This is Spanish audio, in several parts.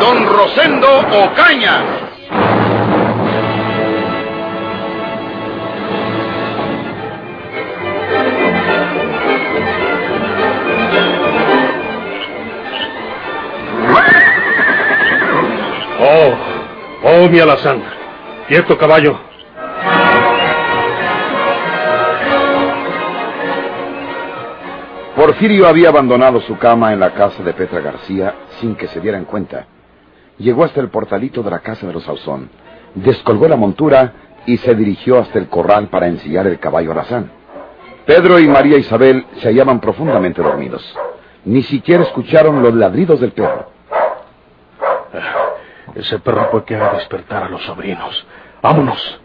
Don Rosendo Ocaña. Oh, oh, mi alazán. Quieto, caballo. Porfirio había abandonado su cama en la casa de Petra García sin que se dieran cuenta. Llegó hasta el portalito de la casa de los Ausón, descolgó la montura y se dirigió hasta el corral para ensillar el caballo alazán. Pedro y María Isabel se hallaban profundamente dormidos. Ni siquiera escucharon los ladridos del perro. Ese perro puede que haga despertar a los sobrinos. Vámonos.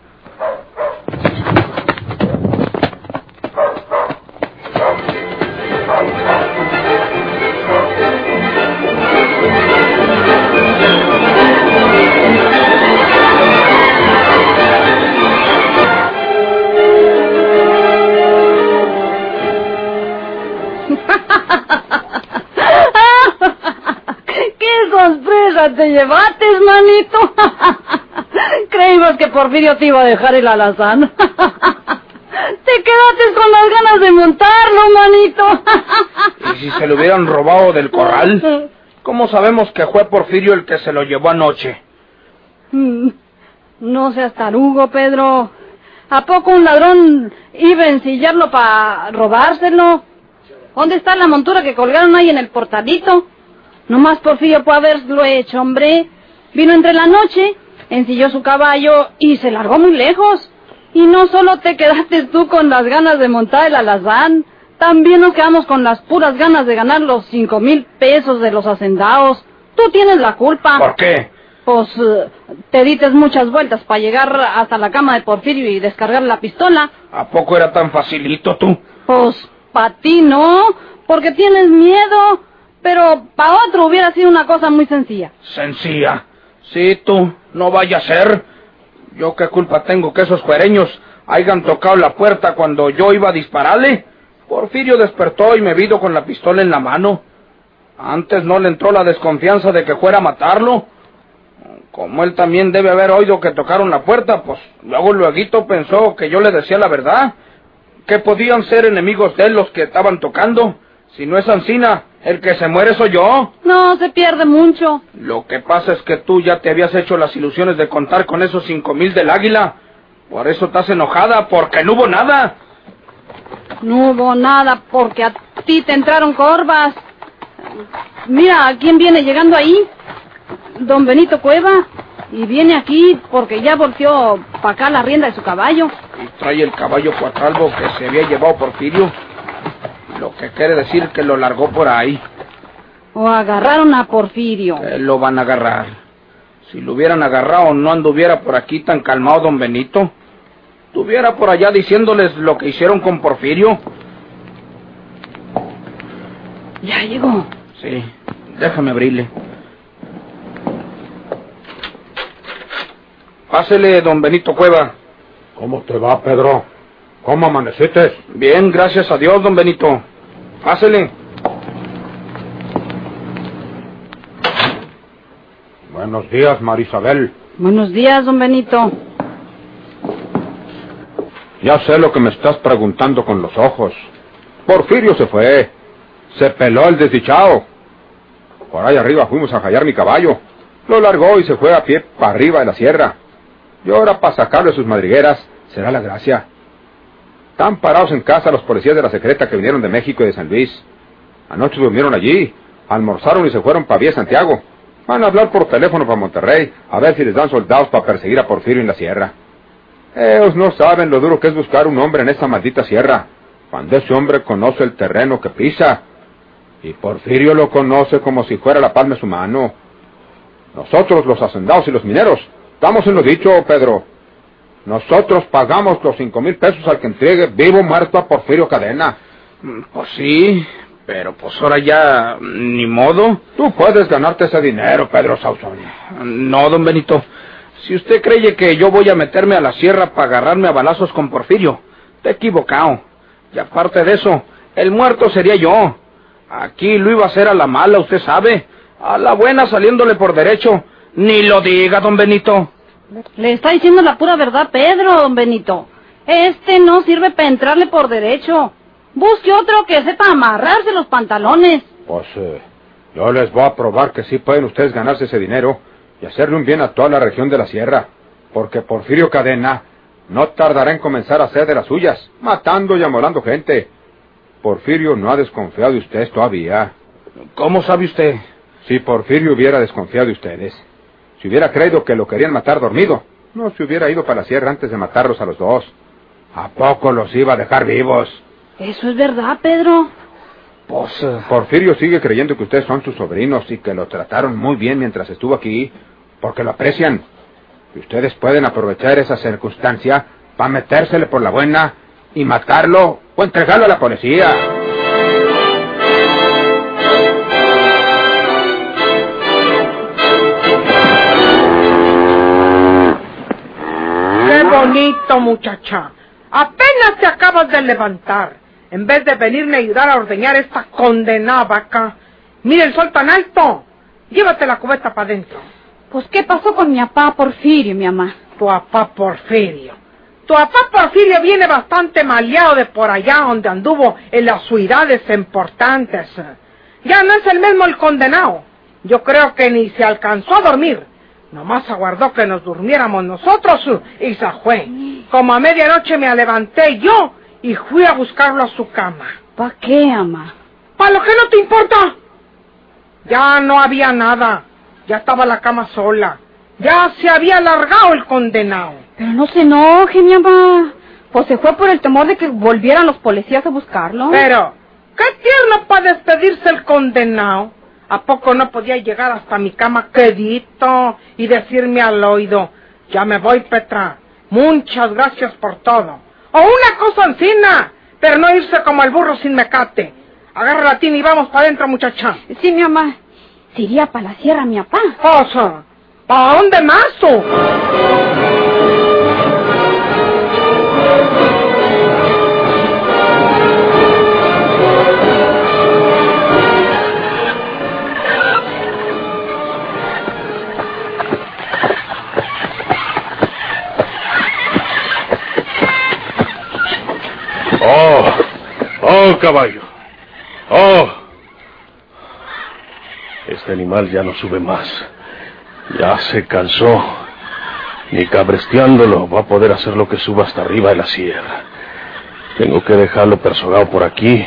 Te llevaste, manito! Creímos que Porfirio te iba a dejar el alazán. Te quedaste con las ganas de montarlo, manito. ¿Y si se lo hubieran robado del corral? ¿Cómo sabemos que fue Porfirio el que se lo llevó anoche? Mm, No seas tarugo, Pedro. ¿A poco un ladrón iba a ensillarlo para robárselo? ¿Dónde está la montura que colgaron ahí en el portalito? Nomás Porfirio puede haberlo hecho, hombre. Vino entre la noche, ensilló su caballo y se largó muy lejos. Y no solo te quedaste tú con las ganas de montar el alazán, también nos quedamos con las puras ganas de ganar los cinco mil pesos de los hacendados. Tú tienes la culpa. ¿Por qué? Pues eh, te dites muchas vueltas para llegar hasta la cama de Porfirio y descargar la pistola. ¿A poco era tan facilito tú? Pues para ti no, porque tienes miedo. Pero para otro hubiera sido una cosa muy sencilla. Sencilla. Sí, tú, no vaya a ser. ¿Yo qué culpa tengo que esos cuereños hayan tocado la puerta cuando yo iba a dispararle? Porfirio despertó y me vino con la pistola en la mano. Antes no le entró la desconfianza de que fuera a matarlo. Como él también debe haber oído que tocaron la puerta, pues luego luego pensó que yo le decía la verdad. Que podían ser enemigos de él los que estaban tocando. Si no es Ancina, el que se muere soy yo. No, se pierde mucho. Lo que pasa es que tú ya te habías hecho las ilusiones de contar con esos cinco mil del águila. Por eso estás enojada, porque no hubo nada. No hubo nada porque a ti te entraron corvas. Mira, ¿quién viene llegando ahí? Don Benito Cueva. Y viene aquí porque ya volteó para acá la rienda de su caballo. Y trae el caballo cuatralbo que se había llevado Porfirio. Lo que quiere decir que lo largó por ahí. O agarraron a Porfirio. Que lo van a agarrar. Si lo hubieran agarrado, no anduviera por aquí tan calmado don Benito. Estuviera por allá diciéndoles lo que hicieron con Porfirio. Ya llegó. Sí, déjame abrirle. Pásele, don Benito Cueva. ¿Cómo te va, Pedro? ¿Cómo amaneciste? Bien, gracias a Dios, don Benito. Pásele. Buenos días, Marisabel. Buenos días, don Benito. Ya sé lo que me estás preguntando con los ojos. Porfirio se fue. Se peló el desdichado. Por ahí arriba fuimos a hallar mi caballo. Lo largó y se fue a pie para arriba de la sierra. Y ahora para sacarlo de sus madrigueras será la gracia. Están parados en casa los policías de la secreta que vinieron de México y de San Luis. Anoche durmieron allí, almorzaron y se fueron para vía Santiago. Van a hablar por teléfono para Monterrey a ver si les dan soldados para perseguir a Porfirio en la sierra. Ellos no saben lo duro que es buscar un hombre en esta maldita sierra, cuando ese hombre conoce el terreno que pisa. Y Porfirio lo conoce como si fuera la palma de su mano. Nosotros, los hacendados y los mineros, estamos en lo dicho, Pedro. Nosotros pagamos los cinco mil pesos al que entregue vivo o muerto a Porfirio Cadena. Pues sí, pero pues ahora ya ni modo. Tú puedes ganarte ese dinero, Pedro Sauzón. No, don Benito. Si usted cree que yo voy a meterme a la sierra para agarrarme a balazos con Porfirio, está equivocado. Y aparte de eso, el muerto sería yo. Aquí lo iba a hacer a la mala, usted sabe. A la buena saliéndole por derecho. Ni lo diga, don Benito. Le está diciendo la pura verdad Pedro, don Benito. Este no sirve para entrarle por derecho. Busque otro que sepa amarrarse los pantalones. Pues eh, yo les voy a probar que sí pueden ustedes ganarse ese dinero y hacerle un bien a toda la región de la sierra. Porque Porfirio Cadena no tardará en comenzar a hacer de las suyas, matando y amolando gente. Porfirio no ha desconfiado de ustedes todavía. ¿Cómo sabe usted? Si Porfirio hubiera desconfiado de ustedes, si hubiera creído que lo querían matar dormido, no se hubiera ido para la sierra antes de matarlos a los dos. ¿A poco los iba a dejar vivos? Eso es verdad, Pedro. Pues eh, Porfirio sigue creyendo que ustedes son sus sobrinos y que lo trataron muy bien mientras estuvo aquí, porque lo aprecian. Y ustedes pueden aprovechar esa circunstancia para metérsele por la buena y matarlo o entregarlo a la policía. Bonito, muchacha! Apenas te acabas de levantar. En vez de venirme a ayudar a ordeñar esta condenada vaca. Mira el sol tan alto. Llévate la cubeta para adentro. Pues, ¿qué pasó con mi papá Porfirio, mi mamá? Tu papá Porfirio. Tu papá Porfirio viene bastante maleado de por allá donde anduvo en las ciudades importantes. Ya no es el mismo el condenado. Yo creo que ni se alcanzó a dormir. Nomás aguardó que nos durmiéramos nosotros y se fue. Como a medianoche me levanté yo y fui a buscarlo a su cama. ¿Para qué, ama? ¿Para lo que no te importa? Ya no había nada. Ya estaba la cama sola. Ya se había alargado el condenado. Pero no se enoje, mi mamá. Pues se fue por el temor de que volvieran los policías a buscarlo. Pero, qué tierno para despedirse el condenado. ¿A poco no podía llegar hasta mi cama quedito y decirme al oído, ya me voy, Petra, muchas gracias por todo? O una cosa encina, pero no irse como el burro sin mecate. Agarra la tina y vamos para adentro, muchacha. Sí, mi mamá. Se iría para la sierra, mi papá. Cosa, ¿para dónde más tú? Caballo. Oh. Este animal ya no sube más. Ya se cansó. Ni cabresteándolo va a poder hacer lo que suba hasta arriba de la sierra. Tengo que dejarlo persogado por aquí.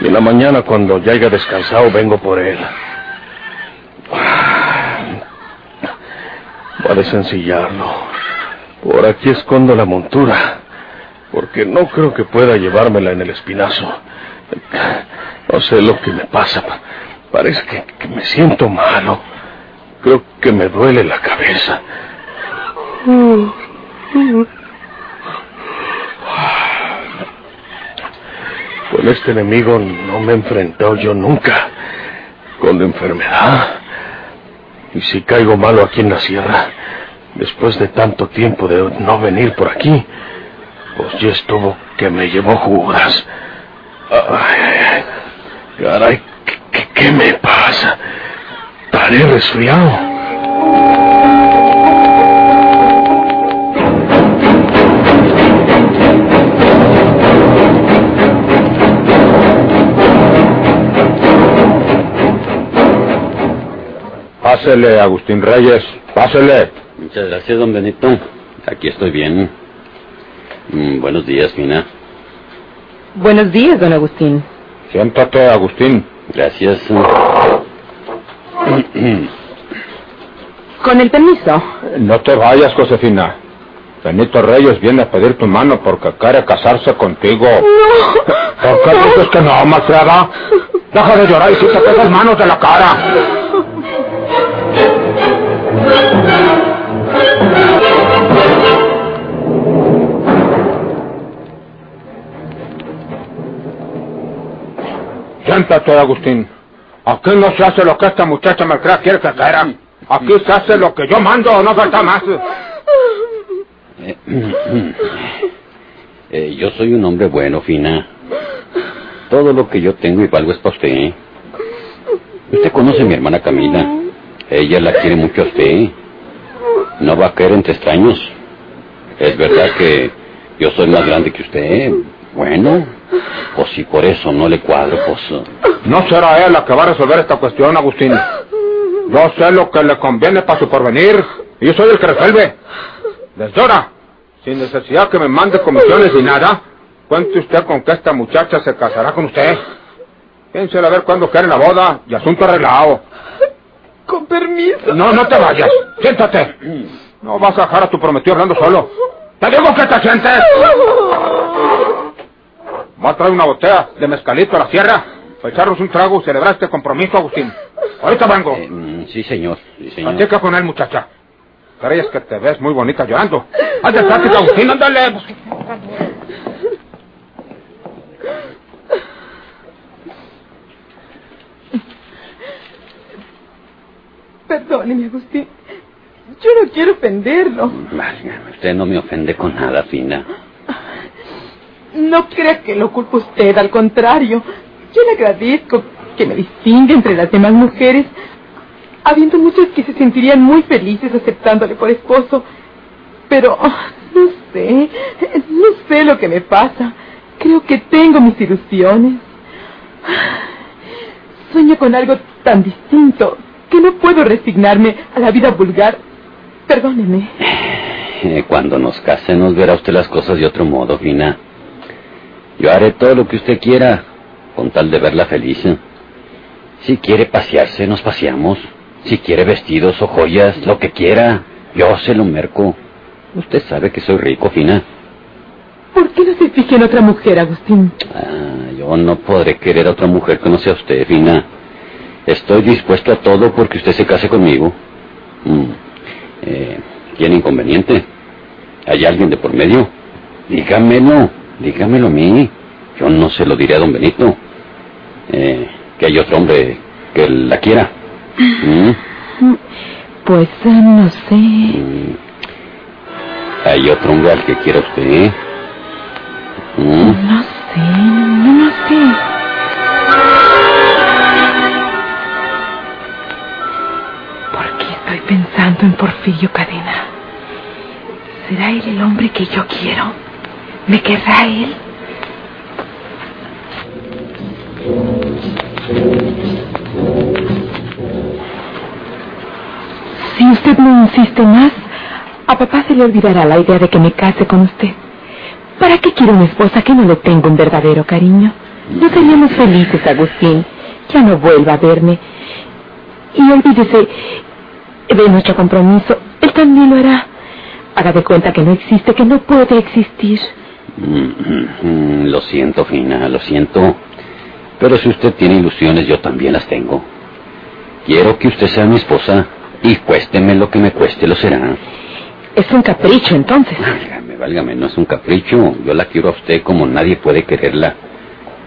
Y en la mañana, cuando ya haya descansado, vengo por él. Voy a desencillarlo. Por aquí escondo la montura porque no creo que pueda llevármela en el espinazo. No sé lo que me pasa. Parece que, me siento malo. Creo que me duele la cabeza. Con este enemigo no me he enfrentado yo nunca. Con la enfermedad. Y si caigo malo aquí en la sierra, después de tanto tiempo de no venir por aquí, pues ya estuvo que me llevó Judas. Ay, ay, ay. Caray, ¿qué, qué, qué me pasa? Estaré resfriado. Pásele, Agustín Reyes, pásele. Muchas gracias, don Benito. Aquí estoy bien. Mm, buenos días, Mina. Buenos días, don Agustín. Siéntate, Agustín. Gracias. Con el permiso. No te vayas, Josefina. Benito Reyes viene a pedir tu mano porque quiere casarse contigo. No. ¿Por qué dices que no, malcriada? Deja de llorar y quítate las manos de la cara. Siéntate, Agustín. Aquí no se hace lo que esta muchacha malcrea quiere que quiera. Aquí se hace lo que yo mando, no falta más. Eh, eh, yo soy un hombre bueno, Fina. Todo lo que yo tengo y valgo es para usted. ¿eh? Usted conoce a mi hermana Camila. Ella la quiere mucho a usted. No va a caer entre extraños. Es verdad que yo soy más grande que usted. Bueno, pues si por eso no le cuadro, pues... No será ella la que va a resolver esta cuestión, Agustín. Yo sé lo que le conviene para su porvenir. Y yo soy el que resuelve. Desde ahora, sin necesidad que me mande comisiones ni nada, cuente usted con que esta muchacha se casará con usted. Piénsela a ver cuándo quiere la boda y asunto arreglado. Con permiso. No, no te vayas. Siéntate. No vas a dejar a tu prometido hablando solo. Te digo que te sientes. Va a traer una botella de mezcalito a la sierra para echarnos un trago y celebrar este compromiso, Agustín. Ahorita vengo. Eh, mm, sí, señor. Sí, señor. Platica con él, muchacha. Crees que te ves muy bonita llorando. Haz de plática, Agustín, ándale. Perdóneme, Agustín. Yo no quiero ofenderlo. Válgame, usted no me ofende con nada, Fina. No crea que lo culpo a usted, al contrario. Yo le agradezco que me distingue entre las demás mujeres, habiendo muchas que se sentirían muy felices aceptándole por esposo. Pero ah, no sé, no sé lo que me pasa. Creo que tengo mis ilusiones. Sueño con algo tan distinto que no puedo resignarme a la vida vulgar. Perdóneme. Eh, Cuando nos casemos verá usted las cosas de otro modo, Fina. Yo haré todo lo que usted quiera, con tal de verla feliz. Si quiere pasearse, nos paseamos. Si quiere vestidos o joyas, lo que quiera, yo se lo merco. Usted sabe que soy rico, Fina. ¿Por qué no se fija en otra mujer, Agustín? Ah, yo no podré querer a otra mujer que no sea usted, Fina. Estoy dispuesto a todo porque usted se case conmigo. Mm. Eh, ¿Tiene inconveniente? ¿Hay alguien de por medio? Dígamelo, dígamelo a mí. Yo no se lo diré a don Benito. Eh, que hay otro hombre que la quiera. ¿Mm? Pues eh, no sé. Mm. ¿Hay otro hombre al que quiera usted? ¿Mm? No sé, no, no sé. ¿Por qué estoy pensando en Porfirio Cadena? ¿Será él el hombre que yo quiero? ¿Me querrá él? Si usted no insiste más, a papá se le olvidará la idea de que me case con usted. ¿Para qué quiero una esposa que no le tenga un verdadero cariño? No seríamos felices, Agustín. Ya no vuelva a verme. Y olvídese de nuestro compromiso. Él también lo hará. Haga de cuenta que no existe, que no puede existir. Mm, mm, Lo siento, Fina, lo siento. Pero si usted tiene ilusiones, yo también las tengo. Quiero que usted sea mi esposa y cuésteme lo que me cueste, lo será. Es un capricho, entonces. Válgame, válgame, no es un capricho. Yo la quiero a usted como nadie puede quererla.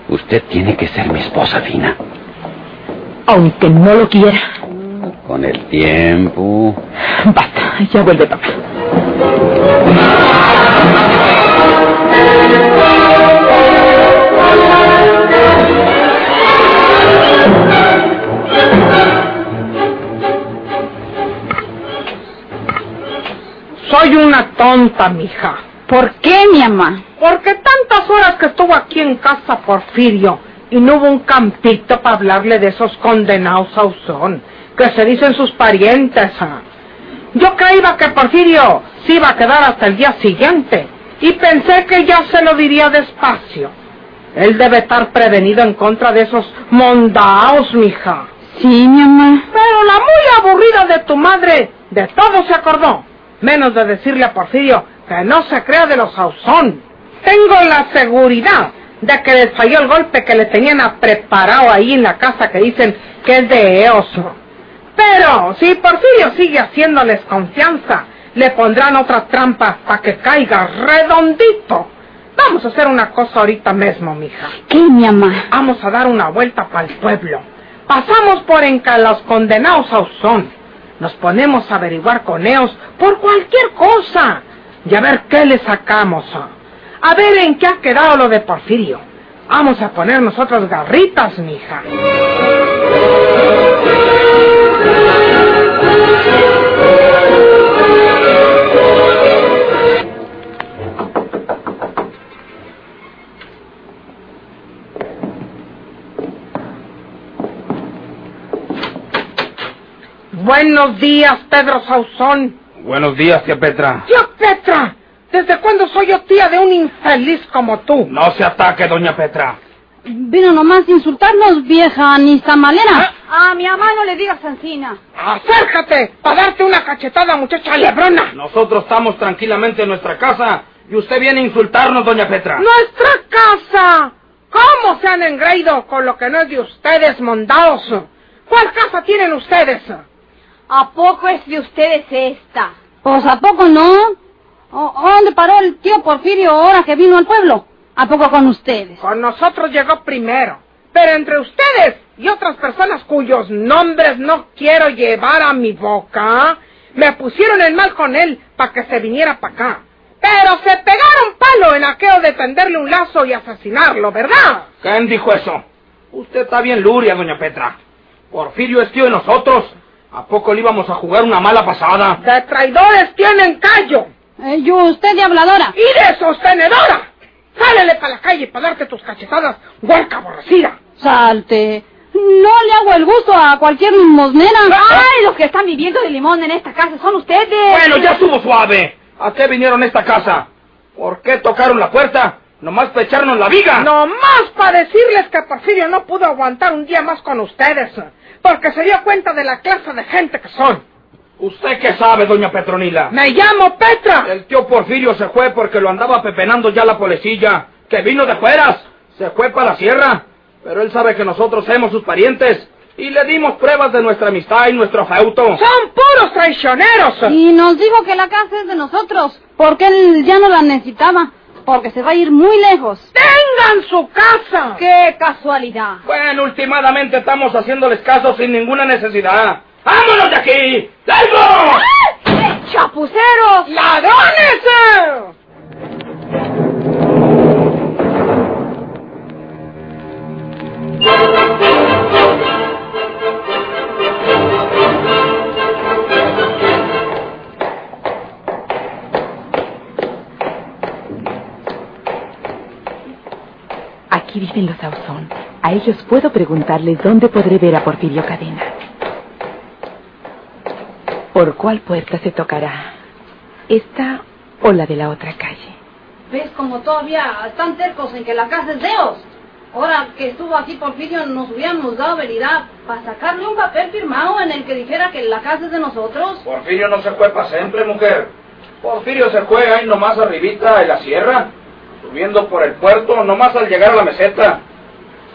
Usted tiene que ser mi esposa, Fina. Aunque no lo quiera. Con el tiempo. Basta, ya vuelve papá. Soy una tonta, mija. ¿Por qué, mi mamá? Porque tantas horas que estuvo aquí en casa Porfirio y no hubo un campito para hablarle de esos condenados Sauzón, que se dicen sus parientes. ah. Yo creía que Porfirio se iba a quedar hasta el día siguiente y pensé que ya se lo diría despacio. Él debe estar prevenido en contra de esos mondaos, mija. Sí, mi mamá. Pero la muy aburrida de tu madre de todo se acordó, menos de decirle a Porfirio que no se crea de los Sauzón. Tengo la seguridad de que les falló el golpe que le tenían preparado ahí en la casa que dicen que es de Eos. Pero si Porfirio sigue haciéndoles confianza, le pondrán otra trampa para que caiga redondito. Vamos a hacer una cosa ahorita mismo, mija. ¿Qué, mi mamá? Vamos a dar una vuelta para el pueblo. Pasamos por enca los condenados a Usón. Nos ponemos a averiguar con ellos por cualquier cosa. Y a ver qué le sacamos. A ver en qué ha quedado lo de Porfirio. Vamos a poner nosotros garritas, mija. Buenos días, Pedro Sauzón. Buenos días, tía Petra. ¡Tía Petra! ¿Desde cuándo soy yo tía de un infeliz como tú? No se ataque, doña Petra. Vino nomás a insultarnos, vieja ni malera. A mi mamá no le digas Sancina. ¡Acércate! ¡Para darte una cachetada, muchacha lebrona! Nosotros estamos tranquilamente en nuestra casa y usted viene a insultarnos, doña Petra. ¡Nuestra casa! ¿Cómo se han engreído con lo que no es de ustedes, mondados? ¿Cuál casa tienen ustedes? ¿A poco es de ustedes esta? Pues ¿a poco no? ¿O- ¿Dónde paró el tío Porfirio ahora que vino al pueblo? ¿A poco con ustedes? Con nosotros llegó primero. Pero entre ustedes y otras personas cuyos nombres no quiero llevar a mi boca, me pusieron en mal con él para que se viniera para acá. Pero se pegaron palo en aquello de tenderle un lazo y asesinarlo, ¿verdad? ¿Quién dijo eso? Usted está bien luria, doña Petra. Porfirio es tío de nosotros. ¿A poco le íbamos a jugar una mala pasada? De traidores tienen callo Eh, yo, usted de habladora. y de sostenedora. Sálele para la calle para darte tus cachetadas, huerca aborrecida. Salte. No le hago el gusto a cualquier limosnera. ¡Ay, los que están viviendo de limón en esta casa son ustedes! Bueno, ya estuvo suave. ¿A qué vinieron a esta casa? ¿Por qué tocaron la puerta? Nomás para echarnos la viga. No más para decirles que Porfirio no pudo aguantar un día más con ustedes, porque se dio cuenta de la clase de gente que son. ¿Usted qué sabe, doña Petronila? Me llamo Petra. El tío Porfirio se fue porque lo andaba pepenando ya la policía. Que vino de fueras. Se fue para la sierra. Pero él sabe que nosotros somos sus parientes. Y le dimos pruebas de nuestra amistad y nuestro feuto. Son puros traicioneros. Y nos dijo que la casa es de nosotros, porque él ya no la necesitaba, porque se va a ir muy lejos. Tengan su casa. ¡Qué casualidad! Bueno, últimamente estamos haciéndoles caso sin ninguna necesidad. ¡Vámonos de aquí! ¡Largo! ¡Chapuceros! ¡Ladrones! Aquí viven los Ausón. A ellos puedo preguntarles dónde podré ver a Porfirio Cadena. ¿Por cuál puerta se tocará? ¿Esta o la de la otra calle? ¿Ves como todavía están tercos en que la casa es de ellos? Ahora que estuvo aquí Porfirio nos hubiéramos dado veridad para sacarle un papel firmado en el que dijera que la casa es de nosotros. Porfirio no se fue para siempre, mujer. Porfirio se fue ahí nomás arribita de la sierra, subiendo por el puerto, nomás al llegar a la meseta.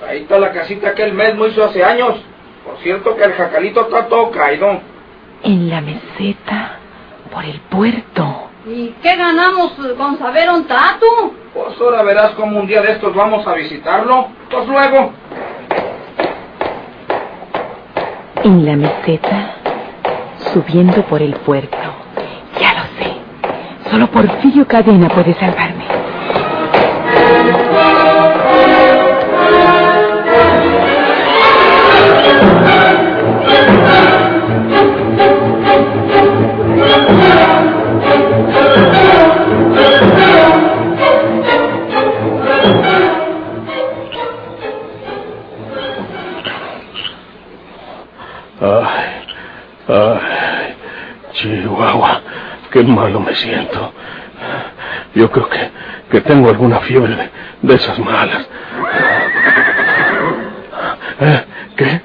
Ahí está la casita que él mismo hizo hace años. Por cierto que el jacalito está todo caído. En la meseta, por el puerto. ¿Y qué ganamos con saber un tatu? Pues ahora verás como un día de estos vamos a visitarlo. Pues luego. En la meseta, subiendo por el puerto. Ya lo sé. Solo Porfirio Cadena puede salvarme. Chihuahua, qué malo me siento. Yo creo que, que tengo alguna fiebre de, esas malas. ¿Eh? ¿Qué?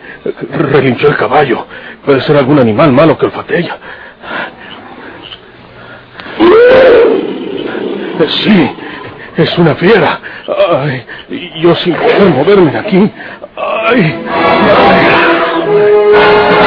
Relinchó el caballo. Puede ser algún animal malo que olfatea. Sí, es una fiera. Ay, yo sin poder moverme de aquí. Ay, ay.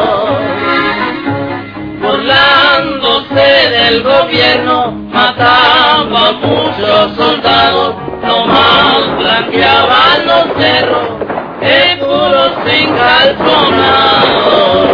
Burlándose del gobierno, mataba a muchos soldados, nomás blanqueaban los cerros, seguros sin calzonados.